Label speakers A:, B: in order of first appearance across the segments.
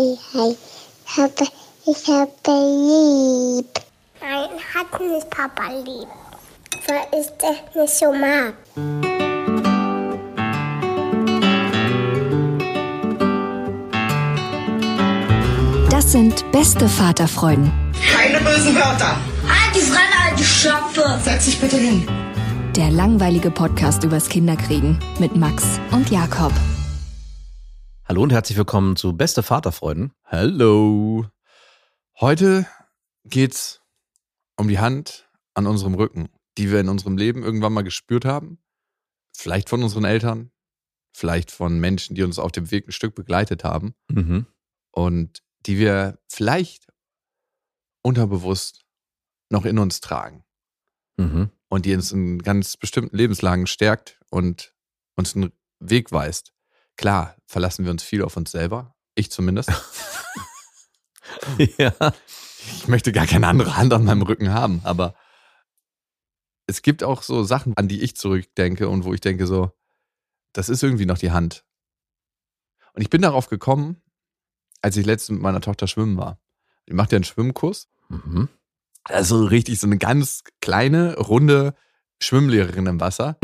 A: Hi, hi. Ich habe, ich habe lieb. Nein, hat nicht Papa lieb. Weil ich das nicht so mag.
B: Das sind beste Vaterfreuden.
C: Keine bösen Wörter.
D: Die Fremde, alte Schöpfe.
C: Setz dich bitte hin.
B: Der langweilige Podcast übers Kinderkriegen mit Max und Jakob.
E: Hallo und herzlich willkommen zu Beste Vaterfreuden.
F: Hallo. Heute geht's um die Hand an unserem Rücken, die wir in unserem Leben irgendwann mal gespürt haben. Vielleicht von unseren Eltern, vielleicht von Menschen, die uns auf dem Weg ein Stück begleitet haben
E: Mhm.
F: und die wir vielleicht unterbewusst noch in uns tragen
E: Mhm.
F: und die uns in ganz bestimmten Lebenslagen stärkt und uns einen Weg weist. Klar, verlassen wir uns viel auf uns selber. Ich zumindest.
E: ja.
F: ich möchte gar keine andere Hand an meinem Rücken haben, aber es gibt auch so Sachen, an die ich zurückdenke und wo ich denke so, das ist irgendwie noch die Hand. Und ich bin darauf gekommen, als ich letztens mit meiner Tochter schwimmen war. Die macht ja einen Schwimmkurs.
E: Mhm.
F: Also richtig so eine ganz kleine, runde Schwimmlehrerin im Wasser.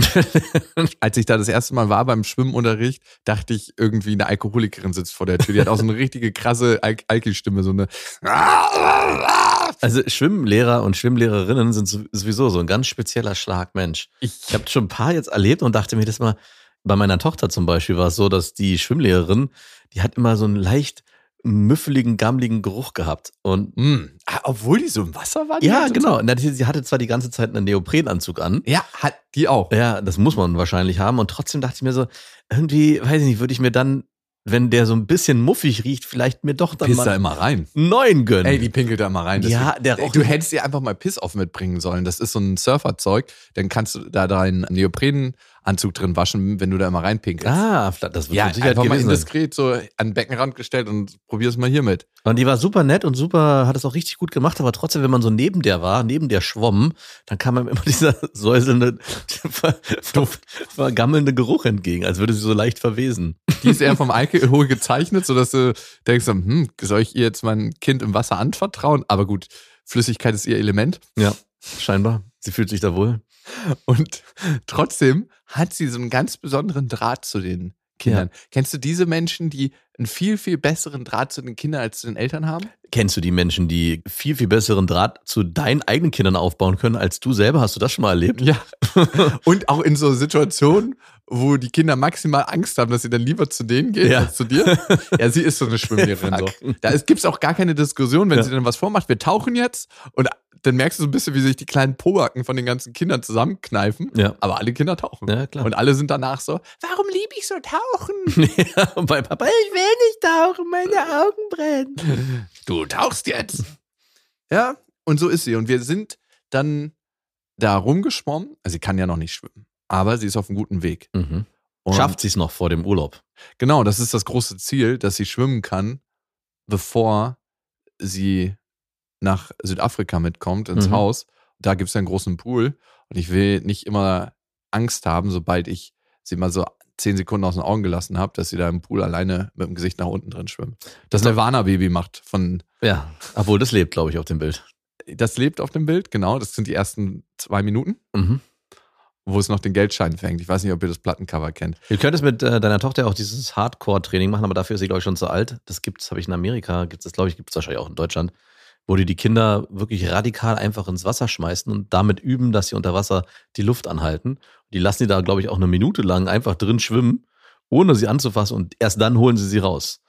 F: Als ich da das erste Mal war beim Schwimmunterricht, dachte ich irgendwie, eine Alkoholikerin sitzt vor der Tür. Die hat auch so eine richtige krasse Al Alki-Stimme, so eine.
E: Also Schwimmlehrer und Schwimmlehrerinnen sind so- sowieso so ein ganz spezieller Schlag Mensch.
F: Ich,
E: Ich habe schon ein paar jetzt erlebt und dachte mir das mal, bei meiner Tochter zum Beispiel war es so, dass die Schwimmlehrerin, die hat immer so einen leicht müffeligen, gammeligen Geruch gehabt. Und
F: ah, obwohl die so im Wasser war?
E: ja, genau.
F: Zeit?
E: Sie hatte zwar die ganze Zeit einen Neoprenanzug an.
F: Ja, hat die auch.
E: Ja, das muss man wahrscheinlich haben. Und trotzdem dachte ich mir so, irgendwie, weiß ich nicht, würde ich mir dann, wenn der so ein bisschen muffig riecht, vielleicht mir doch dann
F: Piss
E: mal
F: da immer rein.
E: neuen gönnen.
F: Ey, die pinkelt da immer rein.
E: Ja,
F: Deswegen-
E: der
F: Ey, Du hättest dir einfach mal Piss auf mitbringen sollen. Das ist so ein Surferzeug. Dann kannst du da deinen Neoprenanzug drin waschen, wenn du da immer reinpinkelst.
E: ah, das wird
F: ja,
E: Sicherheit
F: einfach mal indiskret so an den Beckenrand gestellt und probier's mal hiermit.
E: Und die war super nett und super, hat es auch richtig gut gemacht, aber trotzdem, wenn man so neben der war, neben der schwamm, dann kam einem immer dieser säuselnde, ver, ver, vergammelnde Geruch entgegen, als würde sie so leicht verwesen.
F: Die ist eher vom Alkohol gezeichnet, sodass du denkst, hm, soll ich ihr jetzt mein Kind im Wasser anvertrauen? Aber gut, Flüssigkeit ist ihr Element.
E: Ja, scheinbar. Sie fühlt sich da wohl.
F: Und trotzdem hat sie so einen ganz besonderen Draht zu den Kindern. Kennst du diese Menschen, die einen viel, viel besseren Draht zu den Kindern als zu den Eltern haben?
E: Kennst du die Menschen, die viel, viel besseren Draht zu deinen eigenen Kindern aufbauen können als du selber? Hast du das schon mal erlebt?
F: Ja. Und auch in so Situationen, wo die Kinder maximal Angst haben, dass sie dann lieber zu denen gehen
E: Ja.
F: als zu dir. Ja, sie ist so eine Schwimmlehrerin. so. Da gibt es auch gar keine Diskussion, wenn
E: Ja.
F: sie dann was vormacht. Wir tauchen jetzt und dann merkst du so ein bisschen, wie sich die kleinen Pobacken von den ganzen Kindern zusammenkneifen.
E: Ja.
F: Aber alle Kinder tauchen.
E: Ja, klar.
F: Und alle sind danach so, warum liebe ich so tauchen?
E: ja, und bei Papa, ich will nicht tauchen, meine Augen brennen.
F: du tauchst jetzt. Ja, und so ist sie. Und wir sind dann da rumgeschwommen. Also sie kann ja noch nicht schwimmen, aber sie ist auf einem guten Weg.
E: Mhm. Schafft sie es noch vor dem Urlaub?
F: Genau, das ist das große Ziel, dass sie schwimmen kann, bevor sie nach Südafrika mitkommt, ins
E: Mhm.
F: Haus. Da gibt es einen großen Pool. Und ich will nicht immer Angst haben, sobald ich sie mal so zehn Sekunden aus den Augen gelassen habe, dass sie da im Pool alleine mit dem Gesicht nach unten drin schwimmt. Das Nirvana-Baby macht von,
E: Ja, obwohl das lebt, glaube ich, auf dem Bild.
F: das lebt auf dem Bild, genau. Das sind die ersten zwei Minuten,
E: Mhm.
F: Wo es noch den Geldschein fängt. Ich weiß nicht, ob ihr das Plattencover kennt.
E: Du könntest mit äh, deiner Tochter auch dieses Hardcore-Training machen, aber dafür ist sie, glaube ich, schon zu alt. Das gibt's, habe ich in Amerika, gibt's das, glaube ich, gibt's wahrscheinlich auch in Deutschland, wo die die Kinder wirklich radikal einfach ins Wasser schmeißen und damit üben, dass sie unter Wasser die Luft anhalten. Die lassen die da, glaube ich, auch eine Minute lang einfach drin schwimmen, ohne sie anzufassen und erst dann holen sie sie raus.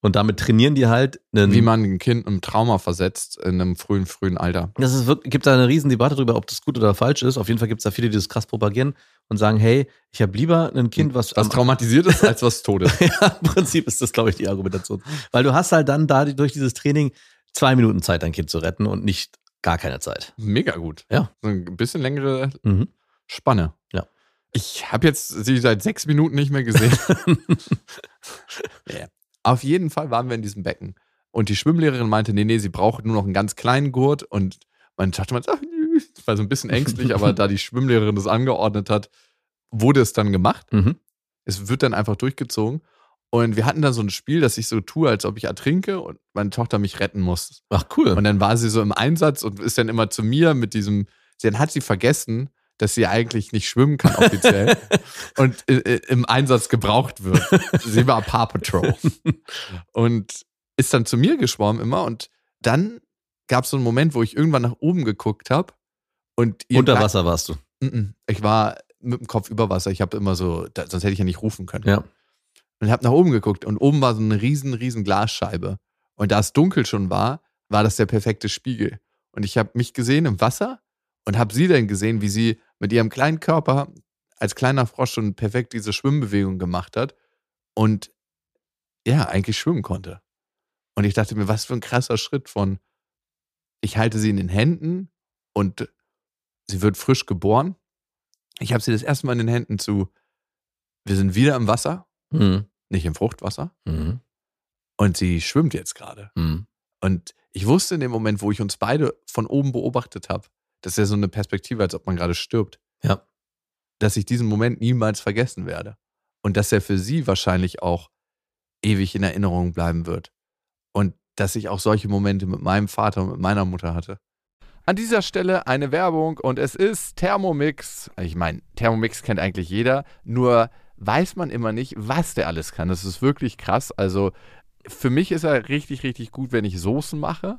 E: Und damit trainieren die halt einen,
F: Wie man ein Kind im Trauma versetzt in einem frühen, frühen Alter.
E: Das ist wirklich, gibt da eine riesen Debatte darüber, ob das gut oder falsch ist. Auf jeden Fall gibt es da viele, die das krass propagieren und sagen, hey, ich habe lieber ein Kind, was
F: Was traumatisiert ist, als was tot ist.
E: ja, im Prinzip ist das, glaube ich, die Argumentation. Weil du hast halt dann da durch dieses Training zwei Minuten Zeit, dein Kind zu retten und nicht gar keine Zeit.
F: Mega gut.
E: Ja.
F: So ein bisschen längere
E: Mhm.
F: Spanne.
E: Ja.
F: Ich habe jetzt sie seit sechs Minuten nicht mehr gesehen. ja. Auf jeden Fall waren wir in diesem Becken. Und die Schwimmlehrerin meinte, nee, nee, sie braucht nur noch einen ganz kleinen Gurt. Und meine Tochter meinte, ach. Ich war so ein bisschen ängstlich, aber da die Schwimmlehrerin das angeordnet hat, wurde es dann gemacht.
E: Mhm.
F: Es wird dann einfach durchgezogen. Und wir hatten da so ein Spiel, dass ich so tue, als ob ich ertrinke und meine Tochter mich retten muss.
E: Ach, cool.
F: Und dann war sie so im Einsatz und ist dann immer zu mir mit diesem, dann hat sie vergessen, dass sie eigentlich nicht schwimmen kann offiziell und äh, im Einsatz gebraucht wird. Sie war Paw Patrol. Und ist dann zu mir geschwommen immer und dann gab es so einen Moment, wo ich irgendwann nach oben geguckt habe und
E: Unter Wasser warst du.
F: Ich war mit dem Kopf über Wasser. Ich habe immer so, sonst hätte ich ja nicht rufen können.
E: Ja.
F: Und habe nach oben geguckt und oben war so eine riesen, riesen Glasscheibe. Und da es dunkel schon war, war das der perfekte Spiegel. Und ich habe mich gesehen im Wasser und habe sie dann gesehen, wie sie mit ihrem kleinen Körper als kleiner Frosch schon perfekt diese Schwimmbewegung gemacht hat und ja, eigentlich schwimmen konnte. Und ich dachte mir, was für ein krasser Schritt von, ich halte sie in den Händen und sie wird frisch geboren. Ich habe sie das erste Mal in den Händen zu, wir sind wieder im Wasser,
E: Mhm.
F: nicht im Fruchtwasser.
E: Mhm.
F: Und sie schwimmt jetzt gerade.
E: Mhm.
F: Und ich wusste in dem Moment, wo ich uns beide von oben beobachtet habe, das ist ja so eine Perspektive, als ob man gerade stirbt,
E: Ja.
F: dass ich diesen Moment niemals vergessen werde. Und dass er für sie wahrscheinlich auch ewig in Erinnerung bleiben wird. Und dass ich auch solche Momente mit meinem Vater und mit meiner Mutter hatte. An dieser Stelle eine Werbung und es ist Thermomix. Ich meine, Thermomix kennt eigentlich jeder, nur weiß man immer nicht, was der alles kann. Das ist wirklich krass. Also für mich ist er richtig, richtig gut, wenn ich Soßen mache.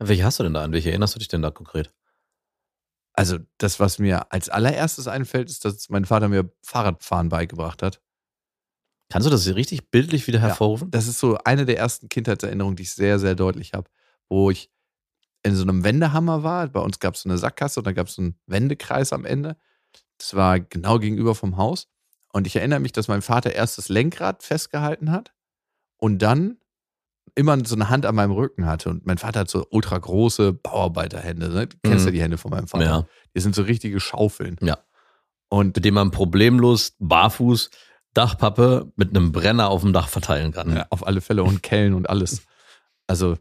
E: Welche hast du denn da? An welche erinnerst du dich denn da konkret?
F: Also das, was mir als allererstes einfällt, ist, dass mein Vater mir Fahrradfahren beigebracht hat.
E: Kannst du das richtig bildlich wieder
F: Ja.
E: hervorrufen?
F: Das ist so eine der ersten Kindheitserinnerungen, die ich sehr, sehr deutlich habe, wo ich in so einem Wendehammer war. Bei uns gab es so eine Sackgasse und da gab es so einen Wendekreis am Ende. Das war genau gegenüber vom Haus. Und ich erinnere mich, dass mein Vater erst das Lenkrad festgehalten hat und dann immer so eine Hand an meinem Rücken hatte. Und mein Vater hat so ultra große Bauarbeiterhände. Ne? Du kennst
E: Mhm.
F: ja die Hände von meinem Vater.
E: Ja.
F: Die sind so richtige Schaufeln.
E: Ja.
F: Und
E: Mit dem man problemlos barfuß Dachpappe mit einem Brenner auf dem Dach verteilen kann.
F: Ja, auf alle Fälle und Kellen und alles. Also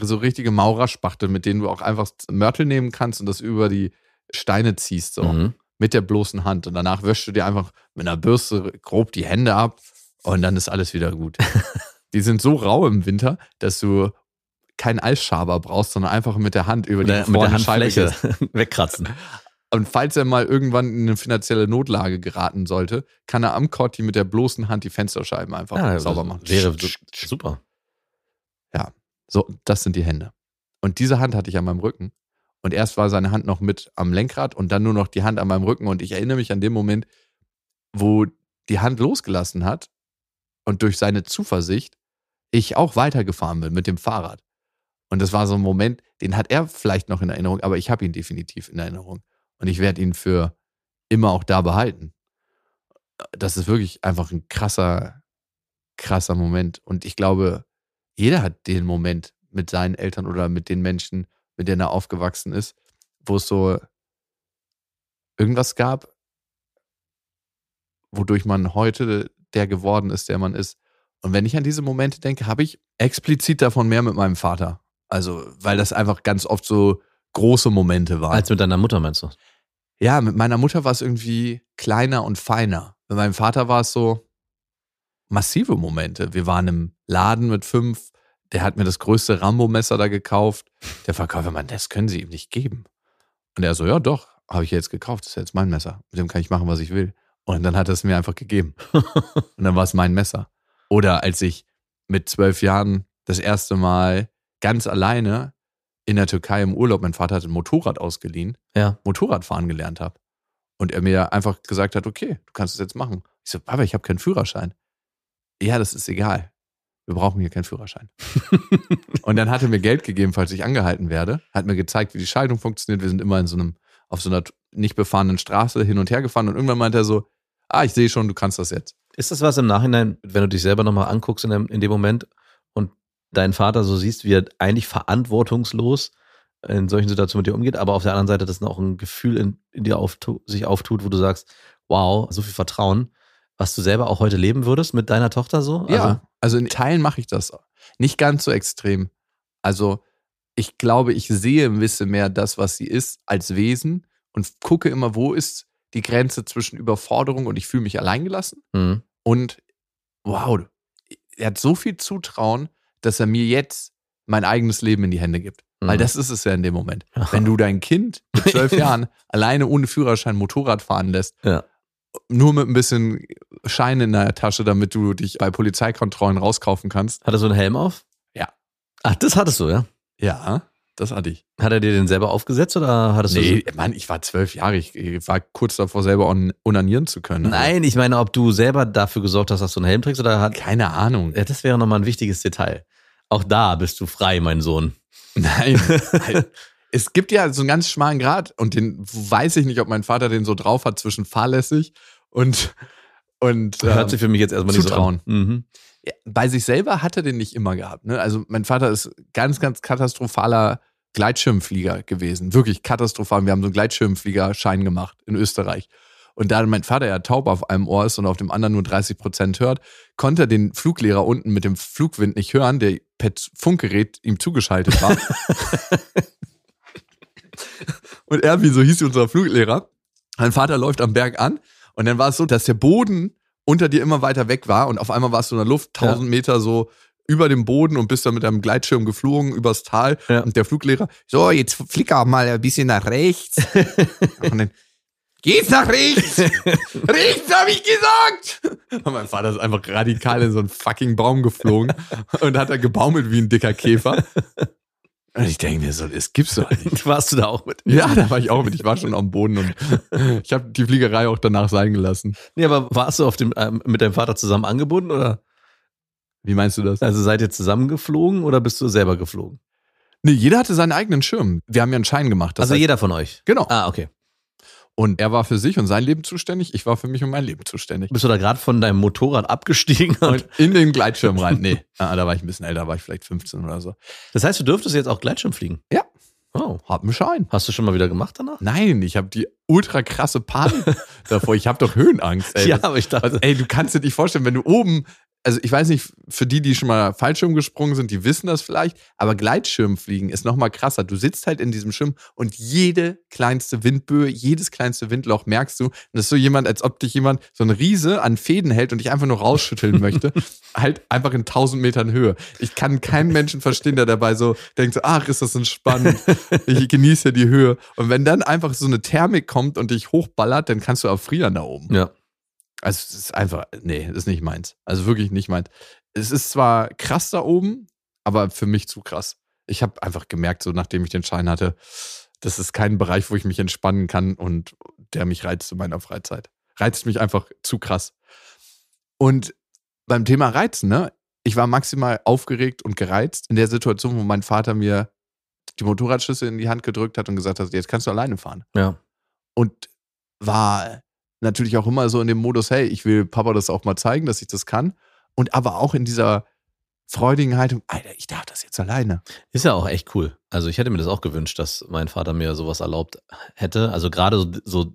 F: so richtige Maurerspachtel, mit denen du auch einfach Mörtel nehmen kannst und das über die Steine ziehst, so
E: Mhm.
F: mit der bloßen Hand. Und danach wäschst du dir einfach mit einer Bürste grob die Hände ab und dann ist alles wieder gut. die sind so rau im Winter, dass du keinen Eisschaber brauchst, sondern einfach mit der Hand über die
E: Mit der, Handfläche wegkratzen.
F: Und falls er mal irgendwann in eine finanzielle Notlage geraten sollte, kann er am Kotti mit der bloßen Hand die Fensterscheiben einfach
E: Ja,
F: sauber machen.
E: Wäre su- super.
F: So, das sind die Hände. Und diese Hand hatte ich an meinem Rücken. Und erst war seine Hand noch mit am Lenkrad und dann nur noch die Hand an meinem Rücken. Und ich erinnere mich an den Moment, wo die Hand losgelassen hat und durch seine Zuversicht ich auch weitergefahren bin mit dem Fahrrad. Und das war so ein Moment, den hat er vielleicht noch in Erinnerung, aber ich habe ihn definitiv in Erinnerung. Und ich werde ihn für immer auch da behalten. das ist wirklich einfach ein krasser, krasser Moment. Und ich glaube, jeder hat den Moment mit seinen Eltern oder mit den Menschen, mit denen er aufgewachsen ist, wo es so irgendwas gab, wodurch man heute der geworden ist, der man ist. Und wenn ich an diese Momente denke, habe ich explizit davon mehr mit meinem Vater. Also, weil das einfach ganz oft so große Momente waren.
E: Als mit deiner Mutter meinst du?
F: Ja, mit meiner Mutter war es irgendwie kleiner und feiner. Mit meinem Vater war es so massive Momente. Wir waren im Laden mit fünf, der hat mir das größte Rambo-Messer da gekauft. Der Verkäufer meinte, das können Sie ihm nicht geben. Und er so, ja doch, habe ich jetzt gekauft, das ist jetzt mein Messer. Mit dem kann ich machen, was ich will. Und dann hat er es mir einfach gegeben. und dann war es mein Messer. Oder als ich mit zwölf Jahren das erste Mal ganz alleine in der Türkei im Urlaub, mein Vater hat ein Motorrad ausgeliehen,
E: Ja.
F: Motorradfahren gelernt habe. Und er mir einfach gesagt hat, okay, du kannst es jetzt machen. Ich so, Papa, ich habe keinen Führerschein. Ja, das ist egal. Wir brauchen hier keinen Führerschein. und dann hat er mir Geld gegeben, falls ich angehalten werde, hat mir gezeigt, wie die Schaltung funktioniert. Wir sind immer in so einem, auf so einer nicht befahrenen Straße hin und her gefahren und irgendwann meinte er so, ah, ich sehe schon, du kannst das jetzt.
E: Ist das was im Nachhinein, wenn du dich selber nochmal anguckst in dem, in dem Moment und deinen Vater so siehst, wie er eigentlich verantwortungslos in solchen Situationen mit dir umgeht, aber auf der anderen Seite, dass auch ein Gefühl in, in dir auftu sich auftut, wo du sagst, wow, so viel Vertrauen, was du selber auch heute leben würdest mit deiner Tochter so?
F: Ja, also in Teilen mache ich das. Nicht ganz so extrem. Also ich glaube, ich sehe ein bisschen mehr das, was sie ist, als Wesen und gucke immer, wo ist die Grenze zwischen Überforderung und ich fühle mich alleingelassen
E: Mhm.
F: und wow, er hat so viel Zutrauen, dass er mir jetzt mein eigenes Leben in die Hände gibt. Weil
E: Mhm.
F: das ist es ja in dem Moment. Wenn du dein Kind mit zwölf Jahren alleine ohne Führerschein Motorrad fahren lässt,
E: Ja.
F: nur mit ein bisschen Schein in der Tasche, damit du dich bei Polizeikontrollen rauskaufen kannst.
E: Hattest du einen Helm auf?
F: Ja.
E: Ach, das hattest du, ja?
F: Ja, das hatte ich.
E: Hat er dir den selber aufgesetzt oder hattest
F: Nee,
E: du
F: Mann, ich war zwölf Jahre. Ich, war kurz davor, selber on, onanieren zu können.
E: so? Nein, ich meine, ob du selber dafür gesorgt hast, dass du einen Helm trägst oder hat.
F: Keine Ahnung.
E: Ja, das wäre nochmal ein wichtiges Detail. Auch da bist du frei, mein Sohn.
F: Nein. es gibt ja so einen ganz schmalen Grad und den weiß ich nicht, ob mein Vater den so drauf hat zwischen fahrlässig und, und
E: Hört
F: ähm,
E: sich für mich jetzt erstmal nicht
F: Zutrauen.
E: so an. Mhm.
F: ja, bei sich selber hat er den nicht immer gehabt. Ne? Also mein Vater ist ganz, ganz katastrophaler Gleitschirmflieger gewesen. Wirklich katastrophal. Wir haben so einen Gleitschirmfliegerschein gemacht in Österreich. Und da mein Vater ja taub auf einem Ohr ist und auf dem anderen nur 30 Prozent hört, konnte er den Fluglehrer unten mit dem Flugwind nicht hören, der per Funkgerät ihm zugeschaltet war. und er, wie so hieß unser Fluglehrer, mein Vater läuft am Berg an und dann war es so, dass der Boden unter dir immer weiter weg war und auf einmal warst du in der Luft 1000 Meter so über dem Boden und bist dann mit einem Gleitschirm geflogen übers Tal
E: Ja.
F: und der Fluglehrer, so, jetzt flicker mal ein bisschen nach rechts. und dann, geht's nach rechts? rechts, habe ich gesagt! Und mein Vater ist einfach radikal in so einen fucking Baum geflogen und hat da gebaumelt wie ein dicker Käfer. Und ich denke mir so, das gibt's doch nicht.
E: Warst du da auch mit?
F: Ja, da war ich auch mit. Ich war schon am Boden und ich habe die Fliegerei auch danach sein gelassen.
E: Nee, aber warst du auf dem, ähm, mit deinem Vater zusammen angebunden oder?
F: Wie meinst du das?
E: Also seid ihr zusammen geflogen oder bist du selber geflogen?
F: Nee, jeder hatte seinen eigenen Schirm. Wir haben ja einen Schein gemacht.
E: Also
F: heißt-
E: jeder von euch.
F: Genau.
E: Ah, okay.
F: Und er war für sich und sein Leben zuständig. Ich war für mich und mein Leben zuständig.
E: Bist du da gerade von deinem Motorrad abgestiegen?
F: Und in den Gleitschirm rein. Nee, ah, da war ich ein bisschen älter, da war ich vielleicht 15 oder so.
E: Das heißt, du dürftest jetzt auch Gleitschirm fliegen?
F: Ja.
E: Oh.
F: Hab einen Schein.
E: Hast du schon mal wieder gemacht danach?
F: Nein, ich habe die ultra krasse Panik davor. Ich habe doch Höhenangst. Ey.
E: ja, aber ich dachte,
F: Also, ey, du kannst dir nicht vorstellen, wenn du oben, also ich weiß nicht, für die, die schon mal Fallschirm gesprungen sind, die wissen das vielleicht, aber Gleitschirmfliegen ist noch mal krasser. Du sitzt halt in diesem Schirm und jede kleinste Windböe, jedes kleinste Windloch merkst du. Und das ist so jemand, als ob dich jemand, so ein Riese an Fäden hält und dich einfach nur rausschütteln möchte. halt einfach in 1000 Metern Höhe. Ich kann keinen Menschen verstehen, der dabei so denkt so, ach, ist das entspannend. Ich genieße die Höhe. Und wenn dann einfach so eine Thermik kommt und dich hochballert, dann kannst du erfrieren da oben.
E: ja.
F: Also es ist einfach, nee, das ist nicht meins. Also wirklich nicht meins. Es ist zwar krass da oben, aber für mich zu krass. Ich habe einfach gemerkt, so nachdem ich den Schein hatte, das ist kein Bereich, wo ich mich entspannen kann und der mich reizt in meiner Freizeit. Reizt mich einfach zu krass. Und beim Thema Reizen, ne? Ich war maximal aufgeregt und gereizt in der Situation, wo mein Vater mir die Motorradschlüssel in die Hand gedrückt hat und gesagt hat, jetzt kannst du alleine fahren
E: Ja.
F: und war natürlich auch immer so in dem Modus, hey, ich will Papa das auch mal zeigen, dass ich das kann. Und aber auch in dieser freudigen Haltung, Alter, ich darf das jetzt alleine.
E: Ist ja auch echt cool. Also ich hätte mir das auch gewünscht, dass mein Vater mir sowas erlaubt hätte. Also gerade so, so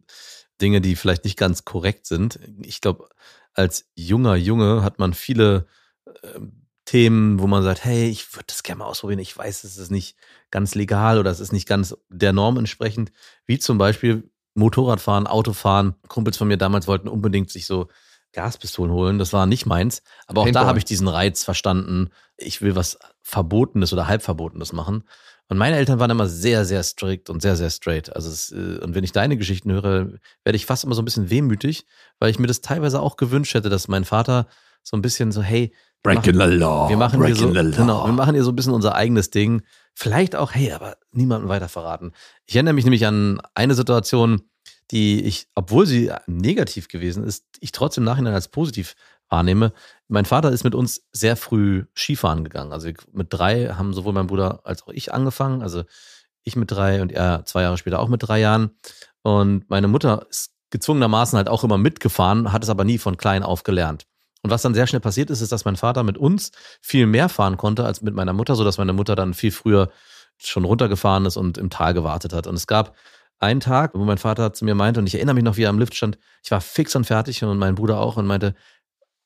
E: Dinge, die vielleicht nicht ganz korrekt sind. Ich glaube, als junger Junge hat man viele äh, Themen, wo man sagt, hey, ich würde das gerne mal ausprobieren. Ich weiß, es ist nicht ganz legal oder es ist nicht ganz der Norm entsprechend. Wie zum Beispiel Motorradfahren, Autofahren. Kumpels von mir damals wollten unbedingt sich so Gaspistolen holen. Das war nicht meins. Aber auch
F: Paintball.
E: da habe ich diesen Reiz verstanden. Ich will was Verbotenes oder Halbverbotenes machen. Und meine Eltern waren immer sehr, sehr strikt und sehr, sehr straight. Also es, äh, und wenn ich deine Geschichten höre, werde ich fast immer so ein bisschen wehmütig, weil ich mir das teilweise auch gewünscht hätte, dass mein Vater so ein bisschen so, hey,
F: Breaking
E: machen-
F: the law.
E: wir machen hier so, genau, wir machen hier so ein bisschen unser eigenes Ding. Vielleicht auch, hey, aber niemandem weiter verraten. Ich erinnere mich nämlich an eine Situation, die ich, obwohl sie negativ gewesen ist, ich trotzdem im Nachhinein als positiv wahrnehme. Mein Vater ist mit uns sehr früh Skifahren gegangen. Also mit drei haben sowohl mein Bruder als auch ich angefangen. Also ich mit drei und er zwei Jahre später auch mit drei Jahren. Und meine Mutter ist gezwungenermaßen halt auch immer mitgefahren, hat es aber nie von klein auf gelernt. Und was dann sehr schnell passiert ist, ist, dass mein Vater mit uns viel mehr fahren konnte als mit meiner Mutter, sodass meine Mutter dann viel früher schon runtergefahren ist und im Tal gewartet hat. Und es gab einen Tag, wo mein Vater zu mir meinte, und ich erinnere mich noch, wie er am Lift stand, ich war fix und fertig und mein Bruder auch und meinte,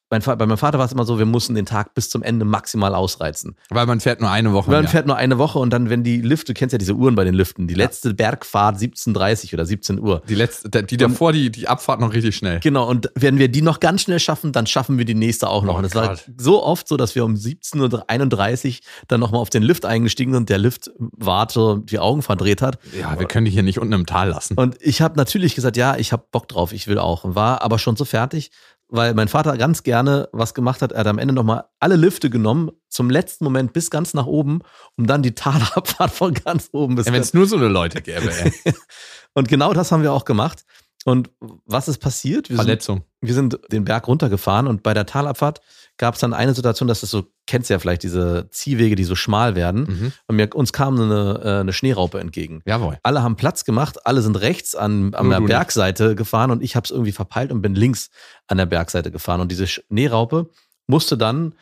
E: mein bei meinem Vater war es immer so, wir mussten den Tag bis zum Ende maximal ausreizen.
F: Weil man fährt nur eine Woche.
E: Man
F: im Jahr.
E: fährt nur eine Woche und dann, wenn die Lifte, du kennst ja diese Uhren bei den Liften, die letzte Bergfahrt 17.30 oder 17 Uhr.
F: Die letzte, die davor, die, die Abfahrt noch richtig schnell.
E: Genau, und wenn wir die noch ganz schnell schaffen, dann schaffen wir die nächste auch noch.
F: Oh
E: und es war so oft so, dass wir um 17.31 Uhr dann nochmal auf den Lift eingestiegen sind und der Lift warte die Augen verdreht hat.
F: Ja, wir können die hier nicht unten im Tal lassen.
E: Und ich habe natürlich gesagt, ja, ich habe Bock drauf, ich will auch. Und war aber schon so fertig, weil mein Vater ganz gerne was gemacht hat. Er hat am Ende nochmal alle Lifte genommen, zum letzten Moment bis ganz nach oben, um dann die Talabfahrt von ganz oben bis
F: Wenn es nur so eine Leute gäbe, ey.
E: Und genau das haben wir auch gemacht. Und was ist passiert? Wir sind,
F: Verletzung.
E: wir sind den Berg runtergefahren und bei der Talabfahrt gab es dann eine Situation, dass es so, kennst du ja vielleicht diese Ziehwege, die so schmal werden.
F: Mhm.
E: Und mir, uns kam eine, äh, eine Schneeraupe entgegen.
F: Jawohl.
E: Alle haben Platz gemacht, alle sind rechts an, an
F: Nur
E: der
F: du nicht.
E: Bergseite gefahren und ich habe es irgendwie verpeilt und bin links an der Bergseite gefahren. Und diese Schneeraupe musste dann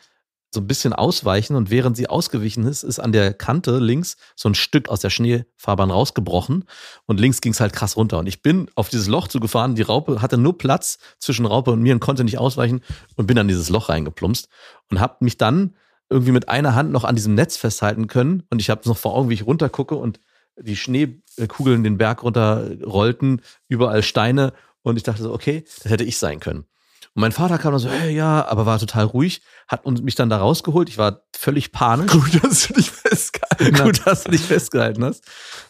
E: so ein bisschen ausweichen und während sie ausgewichen ist, ist an der Kante links so ein Stück aus der Schneefahrbahn rausgebrochen und links ging es halt krass runter. Und ich bin auf dieses Loch zugefahren, die Raupe hatte nur Platz zwischen Raupe und mir und konnte nicht ausweichen und bin an dieses Loch reingeplumpst und habe mich dann irgendwie mit einer Hand noch an diesem Netz festhalten können und ich habe noch vor Augen, wie ich runtergucke und die Schneekugeln den Berg runter rollten, überall Steine und ich dachte so, okay, das hätte ich sein können. Und mein Vater kam dann so, hey, ja, aber war total ruhig, hat uns- mich dann da rausgeholt. Ich war völlig panisch.
F: Gut, dass du dich festgehalten hast.
E: Gut, dass du dich festgehalten hast.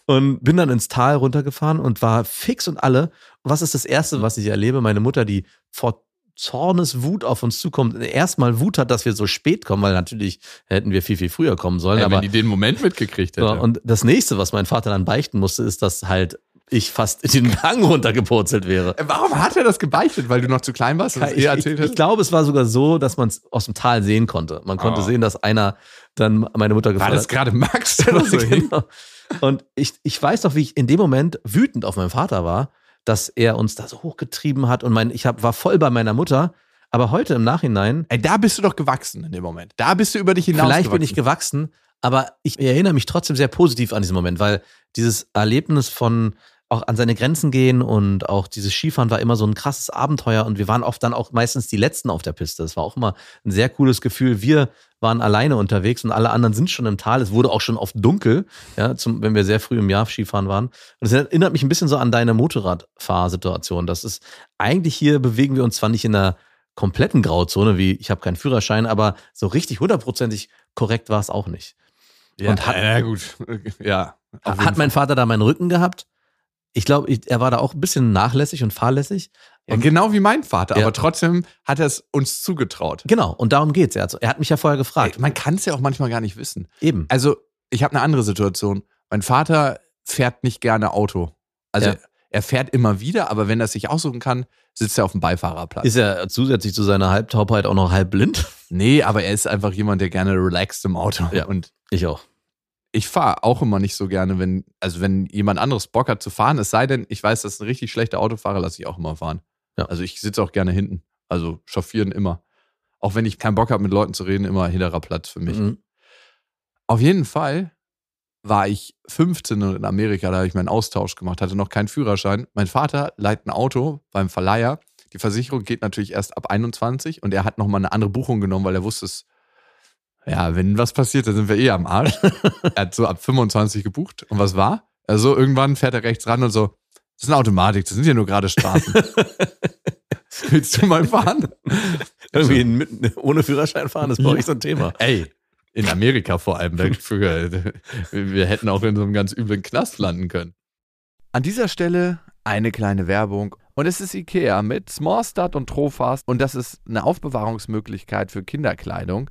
E: Und bin dann ins Tal runtergefahren und war fix und alle. Und was ist das Erste, was ich erlebe? Meine Mutter, die vor Zorneswut auf uns zukommt, erstmal Wut hat, dass wir so spät kommen, weil natürlich hätten wir viel, viel früher kommen sollen.
F: Ey,
E: aber
F: wenn die den Moment mitgekriegt hätte.
E: so, und das nächste, was mein Vater dann beichten musste, ist, dass halt ich fast in den Hang runtergepurzelt wäre.
F: Äh, Warum hat er das gebeichtet? Weil du noch zu klein warst?
E: Ich, ich, ich glaube, es war sogar so, dass man es aus dem Tal sehen konnte. Man konnte
F: Oh.
E: sehen, dass einer dann meine Mutter
F: War
E: gefragt
F: das
E: hat.
F: gerade Max, der das so hin?
E: genau. Und ich, ich weiß noch, wie ich in dem Moment wütend auf meinen Vater war, dass er uns da so hochgetrieben hat und mein, ich hab, war voll bei meiner Mutter. Aber heute im Nachhinein,
F: Ey, da bist du doch gewachsen in dem Moment. Da bist du über dich hinaus
E: vielleicht bin ich gewachsen, aber ich erinnere mich trotzdem sehr positiv an diesen Moment, weil dieses Erlebnis von auch an seine Grenzen gehen und auch dieses Skifahren war immer so ein krasses Abenteuer und wir waren oft dann auch meistens die Letzten auf der Piste. Das war auch immer ein sehr cooles Gefühl. Wir waren alleine unterwegs und alle anderen sind schon im Tal. Es wurde auch schon oft dunkel, ja, zum, wenn wir sehr früh im Jahr Skifahren waren. Und das erinnert mich ein bisschen so an deine Motorradfahrsituation. Das ist eigentlich hier bewegen wir uns zwar nicht in einer kompletten Grauzone, wie ich habe keinen Führerschein, aber so richtig hundertprozentig korrekt war es auch nicht.
F: Ja,
E: und hat-
F: ja, gut. Ja.
E: Hat mein Vater da meinen Rücken gehabt? Ich glaube, er war da auch ein bisschen nachlässig und fahrlässig.
F: Ja, genau wie mein Vater,
E: Ja.
F: aber trotzdem hat er es uns zugetraut.
E: Genau, und darum geht's. Er hat, er hat mich ja vorher gefragt.
F: Ey, man kann es ja auch manchmal gar nicht wissen.
E: Eben.
F: Also, ich habe eine andere Situation. Mein Vater fährt nicht gerne Auto. Also,
E: Ja.
F: er fährt immer wieder, aber wenn er es sich aussuchen kann, sitzt er auf dem Beifahrerplatz.
E: Ist er zusätzlich zu seiner Halbtaubheit auch noch halb blind?
F: nee, aber er ist einfach jemand, der gerne relaxt im Auto.
E: Ja.
F: Und
E: Ich auch.
F: Ich fahre auch immer nicht so gerne, wenn, also wenn jemand anderes Bock hat zu fahren, es sei denn, ich weiß, das ist ein richtig schlechter Autofahrer, lasse ich auch immer fahren.
E: Ja.
F: Also ich sitze auch gerne hinten. Also chauffieren immer. Auch wenn ich keinen Bock habe, mit Leuten zu reden, immer hinterer Platz für mich.
E: Mhm.
F: Auf jeden Fall war ich 15 und in Amerika, da habe ich meinen Austausch gemacht, hatte noch keinen Führerschein. Mein Vater leiht ein Auto beim Verleiher. Die Versicherung geht natürlich erst ab 21 und er hat nochmal eine andere Buchung genommen, weil er wusste es, ja, wenn was passiert, dann sind wir eh am Arsch. er hat so ab 25 gebucht. Und was war? Also irgendwann fährt er rechts ran und so, das ist eine Automatik, das sind ja nur gerade Straßen. Willst du mal fahren?
E: Irgendwie in, mit, ohne Führerschein fahren ist bei euch so ein Thema.
F: Ey, in Amerika vor allem. Früher, wir hätten auch in so einem ganz üblen Knast landen können. An dieser Stelle eine kleine Werbung. Und es ist Ikea mit Smallstart und Trofast. Und das ist eine Aufbewahrungsmöglichkeit für Kinderkleidung,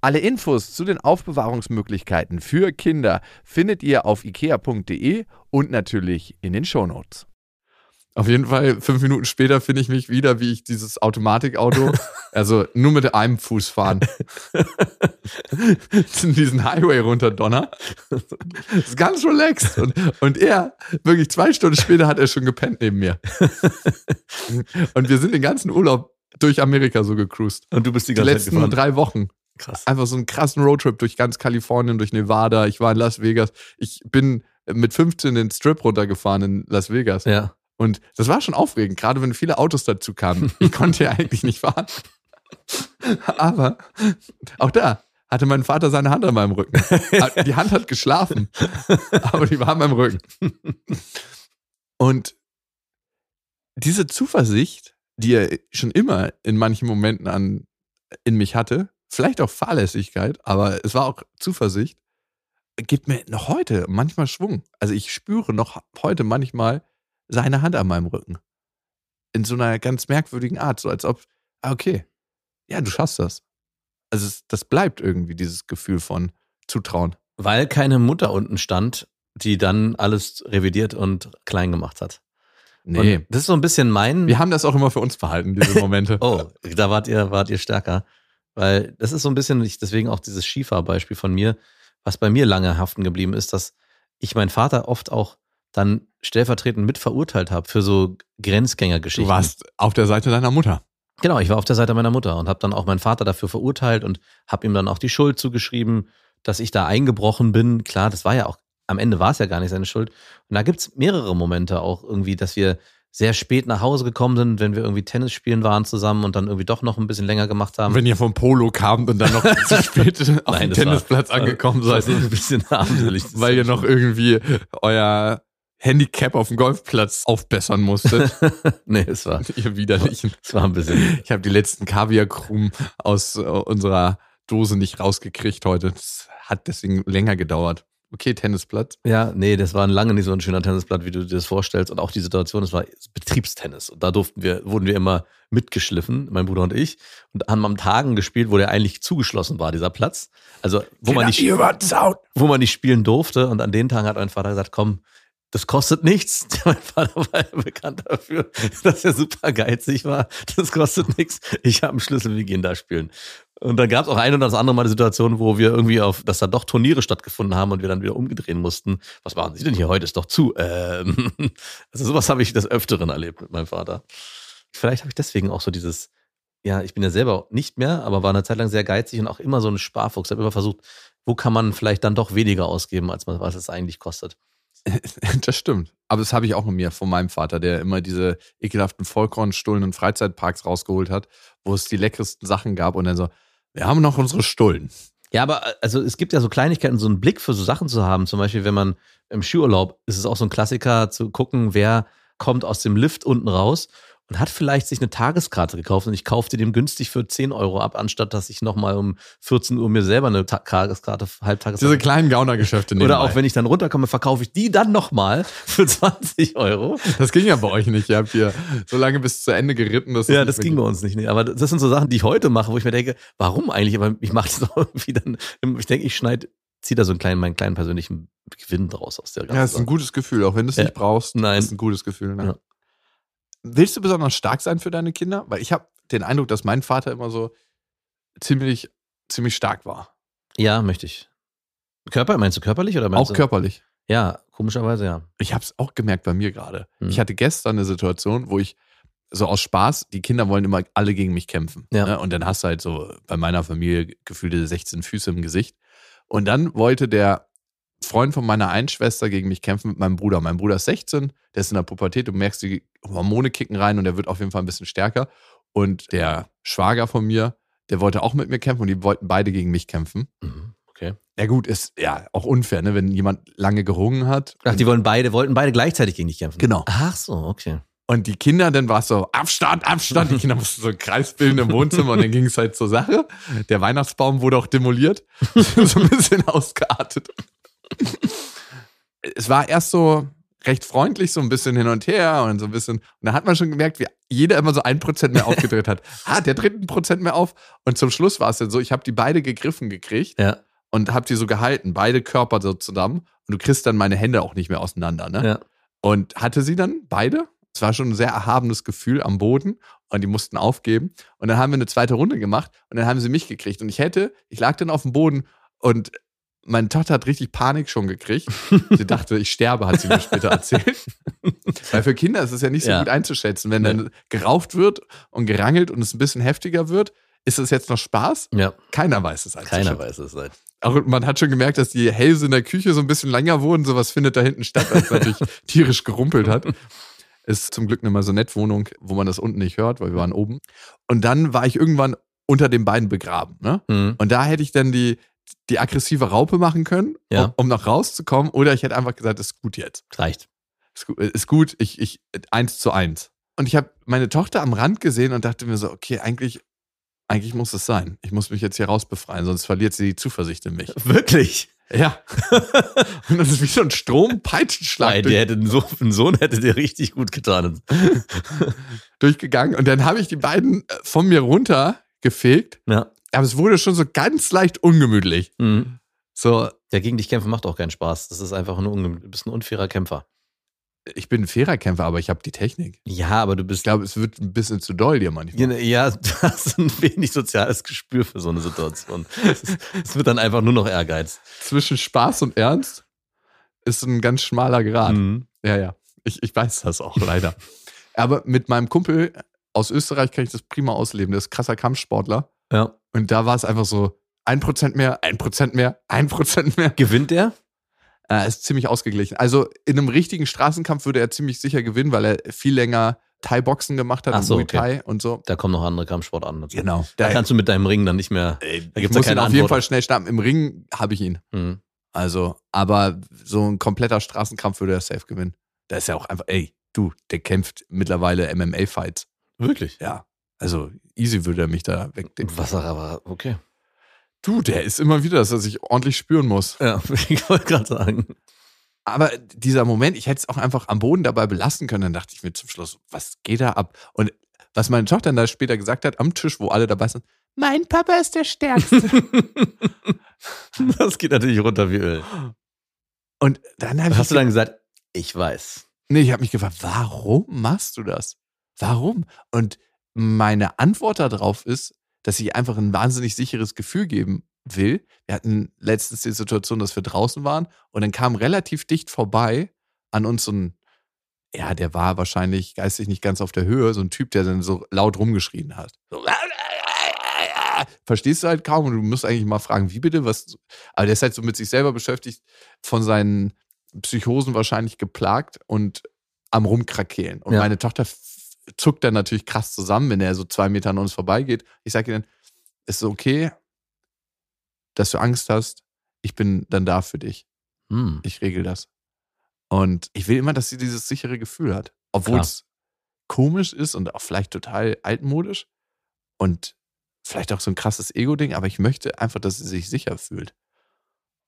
F: Alle Infos zu den Aufbewahrungsmöglichkeiten für Kinder findet ihr auf ikea.de und natürlich in den Shownotes. Auf jeden Fall, fünf Minuten später finde ich mich wieder, wie ich dieses Automatikauto, also nur mit einem Fuß fahren, diesen Highway runterdonner. Das ist ganz relaxed. Und, und er, wirklich zwei Stunden später hat er schon gepennt neben mir. Und wir sind den ganzen Urlaub durch Amerika so gecruised.
E: Und du bist die
F: Die
E: ganze Zeit
F: letzten
E: gefahren.
F: drei Wochen.
E: Krass.
F: Einfach so einen krassen Roadtrip durch ganz Kalifornien, durch Nevada. Ich war in Las Vegas. Ich bin mit 15 den Strip runtergefahren in Las Vegas.
E: Ja.
F: Und das war schon aufregend, gerade wenn viele Autos dazu kamen. Ich konnte ja eigentlich nicht fahren. Aber auch da hatte mein Vater seine Hand an meinem Rücken. Die Hand hat geschlafen, aber die war an meinem Rücken. Und diese Zuversicht, die er schon immer in manchen Momenten an, in mich hatte, vielleicht auch Fahrlässigkeit, aber es war auch Zuversicht, gibt mir noch heute manchmal Schwung. Also ich spüre noch heute manchmal seine Hand an meinem Rücken. In so einer ganz merkwürdigen Art, so als ob, ah, okay, ja, du schaffst das. Also es, das bleibt irgendwie, dieses Gefühl von Zutrauen.
E: Weil keine Mutter unten stand, die dann alles revidiert und klein gemacht hat.
F: Nee.
E: Und das ist so ein bisschen mein.
F: Wir haben das auch immer für uns behalten, diese Momente.
E: Oh, da wart ihr, wart ihr stärker. Weil das ist so ein bisschen, deswegen auch dieses Skifahr-Beispiel von mir, was bei mir lange haften geblieben ist, dass ich meinen Vater oft auch dann stellvertretend mit verurteilt habe für so Grenzgängergeschichten.
F: Du warst auf der Seite deiner Mutter.
E: Genau, ich war auf der Seite meiner Mutter und habe dann auch meinen Vater dafür verurteilt und habe ihm dann auch die Schuld zugeschrieben, dass ich da eingebrochen bin. Klar, das war ja auch, am Ende war es ja gar nicht seine Schuld. Und da gibt's mehrere Momente auch irgendwie, dass wir sehr spät nach Hause gekommen sind, wenn wir irgendwie Tennis spielen waren zusammen und dann irgendwie doch noch ein bisschen länger gemacht haben.
F: Wenn ihr vom Polo kamt und dann noch zu spät auf
E: Nein,
F: dem
E: das war-
F: Tennisplatz angekommen seid,
E: ein bisschen armselig.
F: weil ihr noch irgendwie euer Handicap auf dem Golfplatz aufbessern musstet.
E: nee, es war,
F: ihr Widerlichen.
E: es war ein bisschen.
F: Ich habe die letzten Kaviarkrumen aus äh, unserer Dose nicht rausgekriegt heute. Das hat deswegen länger gedauert. Okay, Tennisplatz.
E: Ja, nee, das war lange nicht so ein schöner Tennisplatz, wie du dir das vorstellst. Und auch die Situation, das war Betriebstennis. Und da durften wir, wurden wir immer mitgeschliffen, mein Bruder und ich, und haben am Tagen gespielt, wo der eigentlich zugeschlossen war, dieser Platz. Also, wo man nicht, wo man nicht spielen durfte. Und an den Tagen hat mein Vater gesagt, komm, das kostet nichts. Mein Vater war ja bekannt dafür, dass er super geizig war. Das kostet nichts. Ich habe einen Schlüssel, wir gehen da spielen. Und dann gab es auch ein oder das andere Mal eine Situation, wo wir irgendwie auf, dass da doch Turniere stattgefunden haben und wir dann wieder umgedrehen mussten. Was machen Sie denn hier heute? Ist doch zu. Ähm, also sowas habe ich des Öfteren erlebt mit meinem Vater. Vielleicht habe ich deswegen auch so dieses, ja, ich bin ja selber nicht mehr, aber war eine Zeit lang sehr geizig und auch immer so ein Sparfuchs. Ich habe immer versucht, wo kann man vielleicht dann doch weniger ausgeben, als man, was es eigentlich kostet.
F: Das stimmt. Aber das habe ich auch in mir von meinem Vater, der immer diese ekelhaften Vollkornstullen und Freizeitparks rausgeholt hat, wo es die leckersten Sachen gab und dann so, wir haben noch unsere Stullen.
E: Ja, aber also es gibt ja so Kleinigkeiten, so einen Blick für so Sachen zu haben. Zum Beispiel, wenn man im Skiurlaub ist es auch so ein Klassiker zu gucken, wer kommt aus dem Lift unten raus und hat vielleicht sich eine Tageskarte gekauft und ich kaufte dem günstig für 10 Euro ab, anstatt dass ich nochmal um 14 Uhr mir selber eine Ta Tageskarte, Halbtageskarte.
F: Diese kleinen Gaunergeschäfte nehmen.
E: Oder auch wenn ich dann runterkomme, verkaufe ich die dann nochmal für 20 Euro.
F: Das ging ja bei euch nicht. Ihr habt hier so lange bis zu Ende geritten. Dass
E: Ja, das ging bei uns nicht. Nee. Aber das sind so Sachen, die ich heute mache, wo ich mir denke, warum eigentlich? Aber ich mache das auch irgendwie dann, ich denke, ich schneide, ziehe da so einen kleinen, meinen kleinen persönlichen Gewinn draus aus der ganzen
F: Ja, das ist ein gutes Gefühl, auch wenn du es
E: Ja.
F: nicht brauchst.
E: Nein.
F: Ist ein gutes Gefühl. Ne?
E: Ja.
F: Willst du besonders stark sein für deine Kinder? Weil ich habe den Eindruck, dass mein Vater immer so ziemlich, ziemlich stark war.
E: Ja, möchte ich. Körper, meinst du körperlich oder meinst
F: Auch
E: du?
F: körperlich.
E: Ja, komischerweise ja.
F: Ich habe es auch gemerkt bei mir gerade.
E: Hm.
F: Ich hatte gestern eine Situation, wo ich so aus Spaß, die Kinder wollen immer alle gegen mich kämpfen.
E: Ja.
F: Ne? Und dann hast du halt so bei meiner Familie gefühlte 16 Füße im Gesicht. Und dann wollte der Freund von meiner einen Schwester gegen mich kämpfen mit meinem Bruder. Mein Bruder ist 16, der ist in der Pubertät, du merkst, die Hormone kicken rein und der wird auf jeden Fall ein bisschen stärker. Und der Schwager von mir, der wollte auch mit mir kämpfen und die wollten beide gegen mich kämpfen.
E: Mhm. Okay.
F: Ja gut, ist ja auch unfair, ne? wenn jemand lange gerungen hat.
E: Ach, die wollen beide, wollten beide gleichzeitig gegen dich kämpfen.
F: Genau.
E: Ach so, okay.
F: Und die Kinder, dann war es so, Abstand, Abstand. Die Kinder mussten so einen Kreis bilden im Wohnzimmer und dann ging es halt zur Sache. Der Weihnachtsbaum wurde auch demoliert. so ein bisschen ausgeartet. Es war erst so recht freundlich, so ein bisschen hin und her und so ein bisschen. Und da hat man schon gemerkt, wie jeder immer so ein Prozent mehr aufgedreht hat. Ah, der dritte Prozent mehr auf. Und zum Schluss war es dann so, ich habe die beide gegriffen gekriegt
E: Ja,
F: und habe die so gehalten, beide Körper so zusammen. Und du kriegst dann meine Hände auch nicht mehr auseinander, ne?
E: ja.
F: Und hatte sie dann beide. Es war schon ein sehr erhabenes Gefühl am Boden und die mussten aufgeben. Und dann haben wir eine zweite Runde gemacht und dann haben sie mich gekriegt. Und ich hätte, ich lag dann auf dem Boden und meine Tochter hat richtig Panik schon gekriegt. Sie dachte, ich sterbe, hat sie mir später erzählt. Weil für Kinder ist es ja nicht so
E: Ja.
F: gut einzuschätzen. Wenn dann gerauft wird und gerangelt und es ein bisschen heftiger wird, ist es jetzt noch Spaß?
E: Ja,
F: Keiner weiß es einzuschätzen.
E: keiner weiß es halt.
F: Auch man hat schon gemerkt, dass die Hälse in der Küche so ein bisschen länger wurden. Sowas findet da hinten statt, als es natürlich tierisch gerumpelt hat. Ist zum Glück eine Maisonette-Wohnung, wo man das unten nicht hört, weil wir waren oben. Und dann war ich irgendwann unter den beiden begraben. Ne?
E: Mhm.
F: Und da hätte ich dann die, die aggressive Raupe machen können,
E: Ja.
F: um, um noch rauszukommen. Oder ich hätte einfach gesagt, ist gut jetzt.
E: Reicht.
F: Ist gut, ist gut ich, ich, eins zu eins. Und ich habe meine Tochter am Rand gesehen und dachte mir so, okay, eigentlich, eigentlich muss es sein. Ich muss mich jetzt hier rausbefreien, sonst verliert sie die Zuversicht in mich.
E: Wirklich?
F: Ja. und das ist wie so ein Strompeitschenschlag
E: Nein, der hätte einen Sohn, einen Sohn hätte dir richtig gut getan.
F: durchgegangen. Und dann habe ich die beiden äh, von mir runtergefegt.
E: Ja.
F: Aber es wurde schon so ganz leicht ungemütlich.
E: Mhm.
F: So,
E: Der gegen dich kämpfen macht auch keinen Spaß. Das ist einfach nur unge- du bist ein unfairer Kämpfer.
F: ich bin ein fairer Kämpfer, aber ich habe die Technik.
E: Ja, aber du
F: Ich
E: bist.
F: glaube, es wird ein bisschen zu doll dir manchmal.
E: Ja, du hast ein wenig soziales Gespür für so eine Situation. Es wird dann einfach nur noch Ehrgeiz.
F: Zwischen Spaß und Ernst ist ein ganz schmaler Grad.
E: Mhm.
F: Ja, ja. Ich, ich weiß das auch leider. Aber mit meinem Kumpel aus Österreich kann ich das prima ausleben. Der ist krasser Kampfsportler.
E: Ja.
F: Und da war es einfach so, ein Prozent mehr, ein Prozent mehr, ein Prozent mehr.
E: Gewinnt der?
F: Äh, ist ziemlich ausgeglichen. Also in einem richtigen Straßenkampf würde er ziemlich sicher gewinnen, weil er viel länger Thai-Boxen gemacht hat
E: Ach
F: und
E: so,
F: Muay
E: okay.
F: Thai und so.
E: Da kommen noch andere Kampfsportarten dazu.
F: Genau.
E: Da
F: Da,
E: kannst du mit deinem Ring dann nicht mehr. da
F: ich
E: gibt's ja
F: muss ihn
E: keine
F: auf jeden. Fall schnell schnappen. Im Ring habe ich ihn.
E: Mhm.
F: Also, aber so ein kompletter Straßenkampf würde er safe gewinnen. Da ist ja auch einfach, ey, du, der kämpft mittlerweile MMA-Fights.
E: Wirklich?
F: Ja. Also, easy würde er mich da wegdenken.
E: Was er aber, okay.
F: Du, der ist immer wieder, dass er sich ordentlich spüren muss.
E: Ja, ich wollte gerade sagen.
F: Aber dieser Moment, ich hätte es auch einfach am Boden dabei belassen können, dann dachte ich mir zum Schluss, was geht da ab? Und was meine Tochter dann da später gesagt hat, am Tisch, wo alle dabei sind, mein Papa ist der Stärkste.
E: Das geht natürlich runter wie Öl.
F: Und dann habe ich,
E: Hast du dann gesagt, ich weiß.
F: nee, ich habe mich gefragt, warum machst du das? Warum? Und meine Antwort darauf ist, dass ich einfach ein wahnsinnig sicheres Gefühl geben will. Wir hatten letztens die Situation, dass wir draußen waren und dann kam relativ dicht vorbei an uns so ein, ja, der war wahrscheinlich geistig nicht ganz auf der Höhe, so ein Typ, der dann so laut rumgeschrien hat. So, verstehst du halt kaum und du musst eigentlich mal fragen, wie bitte, was, aber der ist halt so mit sich selber beschäftigt von seinen Psychosen wahrscheinlich geplagt und am Rumkrakehlen. Und
E: Ja.
F: meine Tochter zuckt dann natürlich krass zusammen, wenn er so zwei Meter an uns vorbeigeht. Ich sage ihr dann, es ist okay, dass du Angst hast. Ich bin dann da für dich.
E: Hm.
F: Ich regel das. Und ich will immer, dass sie dieses sichere Gefühl hat. Obwohl es komisch ist und auch vielleicht total altmodisch und vielleicht auch so ein krasses Ego-Ding, aber ich möchte einfach, dass sie sich sicher fühlt.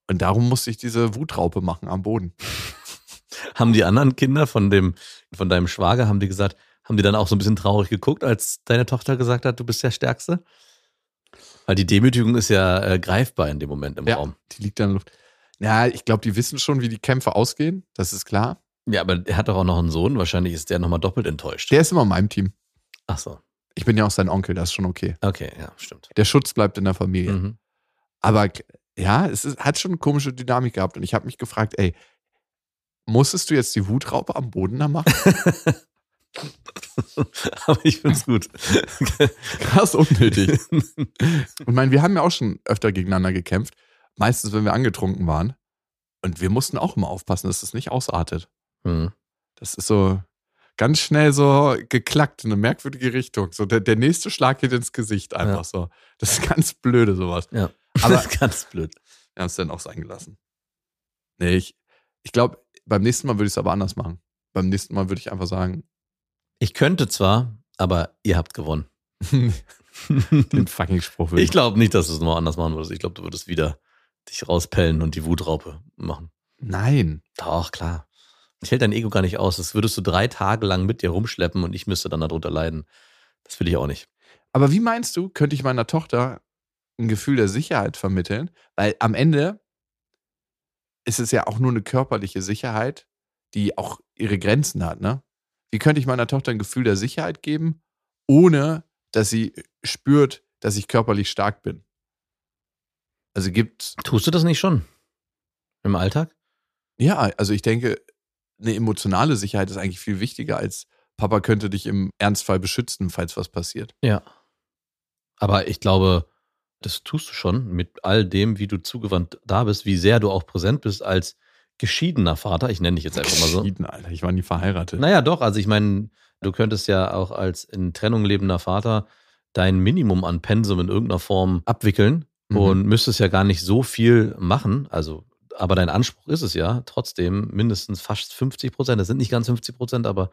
F: Und darum musste ich diese Wutraupe machen am Boden.
E: Haben die anderen Kinder von dem, von deinem Schwager, haben die gesagt, haben die dann auch so ein bisschen traurig geguckt, als deine Tochter gesagt hat, du bist der Stärkste? Weil die Demütigung ist ja äh, greifbar in dem Moment im
F: Ja.
E: Raum.
F: Die liegt dann in der Luft. Ja, ich glaube, die wissen schon, wie die Kämpfe ausgehen. Das ist klar.
E: Ja, aber er hat doch auch noch einen Sohn. Wahrscheinlich ist der nochmal doppelt enttäuscht.
F: Der ist immer in meinem Team.
E: Ach so.
F: Ich bin ja auch sein Onkel, das ist schon okay.
E: Okay, ja, stimmt.
F: Der Schutz bleibt in der Familie.
E: Mhm.
F: Aber ja, es ist, hat schon eine komische Dynamik gehabt. Und ich habe mich gefragt, ey, musstest du jetzt die Wutraupe am Boden da machen?
E: aber ich find's gut.
F: Krass unnötig. Ich meine, wir haben ja auch schon öfter gegeneinander gekämpft. Meistens, wenn wir angetrunken waren. Und wir mussten auch immer aufpassen, dass das nicht ausartet.
E: Mhm.
F: Das ist so ganz schnell so geklackt in eine merkwürdige Richtung. So der, der nächste Schlag geht ins Gesicht einfach
E: Ja.
F: so. Das ist ganz blöde, sowas.
E: Ja.
F: Aber-
E: das ist ganz blöd.
F: Wir haben es dann auch sein gelassen. Nee, ich, ich glaube, beim nächsten Mal würde ich es aber anders machen. Beim nächsten Mal würde ich einfach sagen,
E: Ich könnte zwar, aber ihr habt gewonnen.
F: den fucking Spruch
E: ich glaube nicht, dass du es nochmal anders machen würdest. Ich glaube, du würdest wieder dich rauspellen und die Wutraupe machen.
F: Nein.
E: Doch, klar. Ich hält dein Ego gar nicht aus. Das würdest du drei Tage lang mit dir rumschleppen und ich müsste dann darunter leiden. Das will ich auch nicht.
F: Aber wie meinst du, könnte ich meiner Tochter ein Gefühl der Sicherheit vermitteln? Weil am Ende ist es ja auch nur eine körperliche Sicherheit, die auch ihre Grenzen hat, ne? Wie könnte ich meiner Tochter ein Gefühl der Sicherheit geben, ohne dass sie spürt, dass ich körperlich stark bin? Also gibt
E: Tust du das nicht schon? Im Alltag?
F: Ja, also ich denke, eine emotionale Sicherheit ist eigentlich viel wichtiger als Papa könnte dich im Ernstfall beschützen, falls was passiert.
E: Ja. Aber ich glaube, das tust du schon mit all dem, wie du zugewandt da bist, wie sehr du auch präsent bist als geschiedener Vater. Ich nenne dich jetzt einfach mal so.
F: Geschieden, Alter. Ich war nie verheiratet.
E: Naja, doch. Also ich meine, du könntest ja auch als in Trennung lebender Vater dein Minimum an Pensum in irgendeiner Form abwickeln
F: Mhm.
E: und müsstest ja gar nicht so viel machen. Also, aber dein Anspruch ist es ja trotzdem mindestens fast 50 Prozent. Das sind nicht ganz 50 Prozent, aber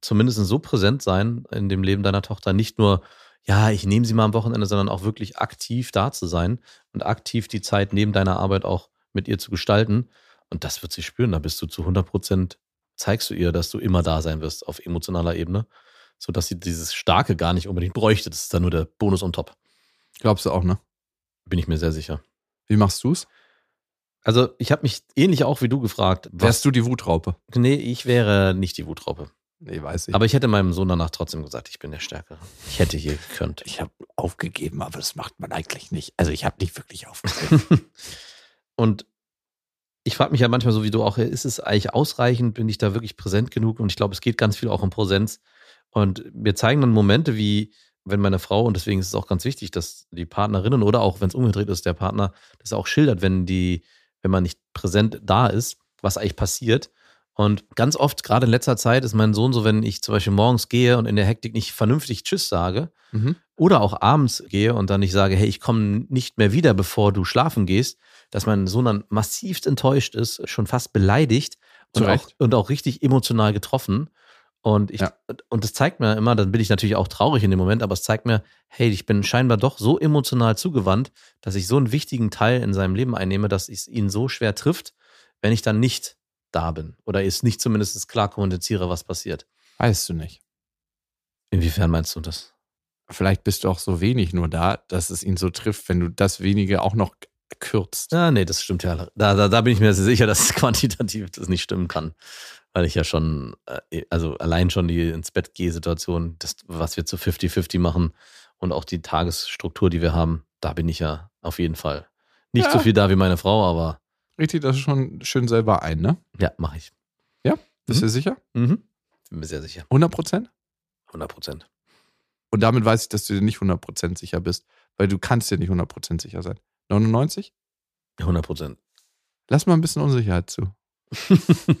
E: zumindest so präsent sein in dem Leben deiner Tochter. Nicht nur, ja, ich nehme sie mal am Wochenende, sondern auch wirklich aktiv da zu sein und aktiv die Zeit neben deiner Arbeit auch mit ihr zu gestalten. Und das wird sie spüren. Da bist du zu 100 Prozent, zeigst du ihr, dass du immer da sein wirst auf emotionaler Ebene, sodass sie dieses Starke gar nicht unbedingt bräuchte. Das ist dann nur der Bonus on top.
F: Glaubst du auch, ne?
E: Bin ich mir sehr sicher.
F: Wie machst du's?
E: Also, ich habe mich ähnlich auch wie du gefragt.
F: Wärst du die Wutraupe?
E: Nee, ich wäre nicht die Wutraupe.
F: Nee, weiß ich.
E: Aber ich hätte meinem Sohn danach trotzdem gesagt, ich bin der Stärkere. Ich hätte hier gekönnt.
F: ich habe aufgegeben, aber das macht man eigentlich nicht. Also ich habe nicht wirklich aufgegeben.
E: Und ich frage mich ja manchmal so wie du auch, ist es eigentlich ausreichend? Bin ich da wirklich präsent genug? Und ich glaube, es geht ganz viel auch um Präsenz. Und wir zeigen dann Momente wie, wenn meine Frau, und deswegen ist es auch ganz wichtig, dass die Partnerinnen oder auch wenn es umgedreht ist, der Partner, das auch schildert, wenn die, wenn man nicht präsent da ist, was eigentlich passiert. Und ganz oft, gerade in letzter Zeit, ist mein Sohn so, wenn ich zum Beispiel morgens gehe und in der Hektik nicht vernünftig Tschüss sage,
F: mhm.
E: oder auch abends gehe und dann nicht sage, hey, ich komme nicht mehr wieder, bevor du schlafen gehst, dass mein Sohn dann massivst enttäuscht ist, schon fast beleidigt und auch, und auch richtig emotional getroffen. Und ich,
F: Ja.
E: und das zeigt mir immer, dann bin ich natürlich auch traurig in dem Moment, aber es zeigt mir, hey, ich bin scheinbar doch so emotional zugewandt, dass ich so einen wichtigen Teil in seinem Leben einnehme, dass es ihn so schwer trifft, wenn ich dann nicht da bin oder es nicht zumindest klar kommuniziere, was passiert.
F: Weißt du nicht.
E: Inwiefern meinst du das?
F: Vielleicht bist du auch so wenig nur da, dass es ihn so trifft, wenn du das wenige auch noch kürzt.
E: Ja, nee, das stimmt ja. Da, da, da bin ich mir sehr sicher, dass quantitativ das nicht stimmen kann. Weil ich ja schon, äh, also allein schon die ins Bett gehe Situation, das, was wir zu 50-50 machen und auch die Tagesstruktur, die wir haben, da bin ich ja auf jeden Fall nicht
F: Ja.
E: so viel da wie meine Frau, aber
F: Richtig das schon schön selber ein, ne?
E: ja, mache ich.
F: Bist
E: Mhm.
F: du sicher?
E: Mhm. Bin mir sehr sicher.
F: 100 Prozent?
E: 100 Prozent.
F: Und damit weiß ich, dass du dir nicht 100 Prozent sicher bist, weil du kannst dir nicht 100 Prozent sicher sein. 99?
E: 100 Prozent.
F: Lass mal ein bisschen Unsicherheit zu.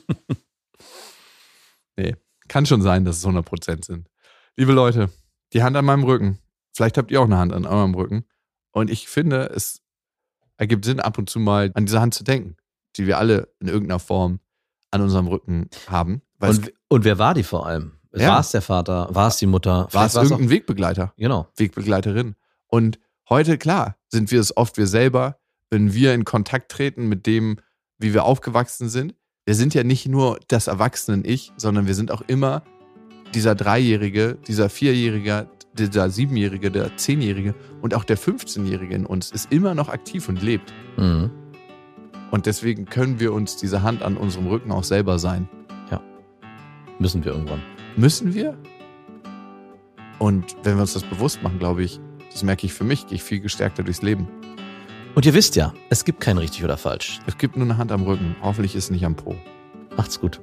F: nee, kann schon sein, dass es 100% sind. Liebe Leute, die Hand an meinem Rücken. Vielleicht habt ihr auch eine Hand an eurem Rücken. Und ich finde, es ergibt Sinn, ab und zu mal an diese Hand zu denken, die wir alle in irgendeiner Form an unserem Rücken haben.
E: Und, und wer war die vor allem?
F: Ja.
E: War es der Vater? War es die Mutter?
F: war es irgendein Wegbegleiter,
E: auch, Genau.
F: Wegbegleiterin. Und heute, klar, sind wir es oft wir selber, wenn wir in Kontakt treten mit dem, wie wir aufgewachsen sind. Wir sind ja nicht nur das Erwachsenen-Ich, sondern wir sind auch immer dieser Dreijährige, dieser Vierjährige, dieser Siebenjährige, der Zehnjährige und auch der 15-Jährige in uns ist immer noch aktiv und lebt.
E: Mhm.
F: Und deswegen können wir uns diese Hand an unserem Rücken auch selber sein.
E: Müssen wir irgendwann.
F: Müssen wir? Und wenn wir uns das bewusst machen, glaube ich, das merke ich für mich, gehe ich viel gestärkter durchs Leben.
E: Und ihr wisst ja, es gibt kein richtig oder falsch.
F: Es gibt nur eine Hand am Rücken. Hoffentlich ist es nicht am Po.
E: Macht's gut.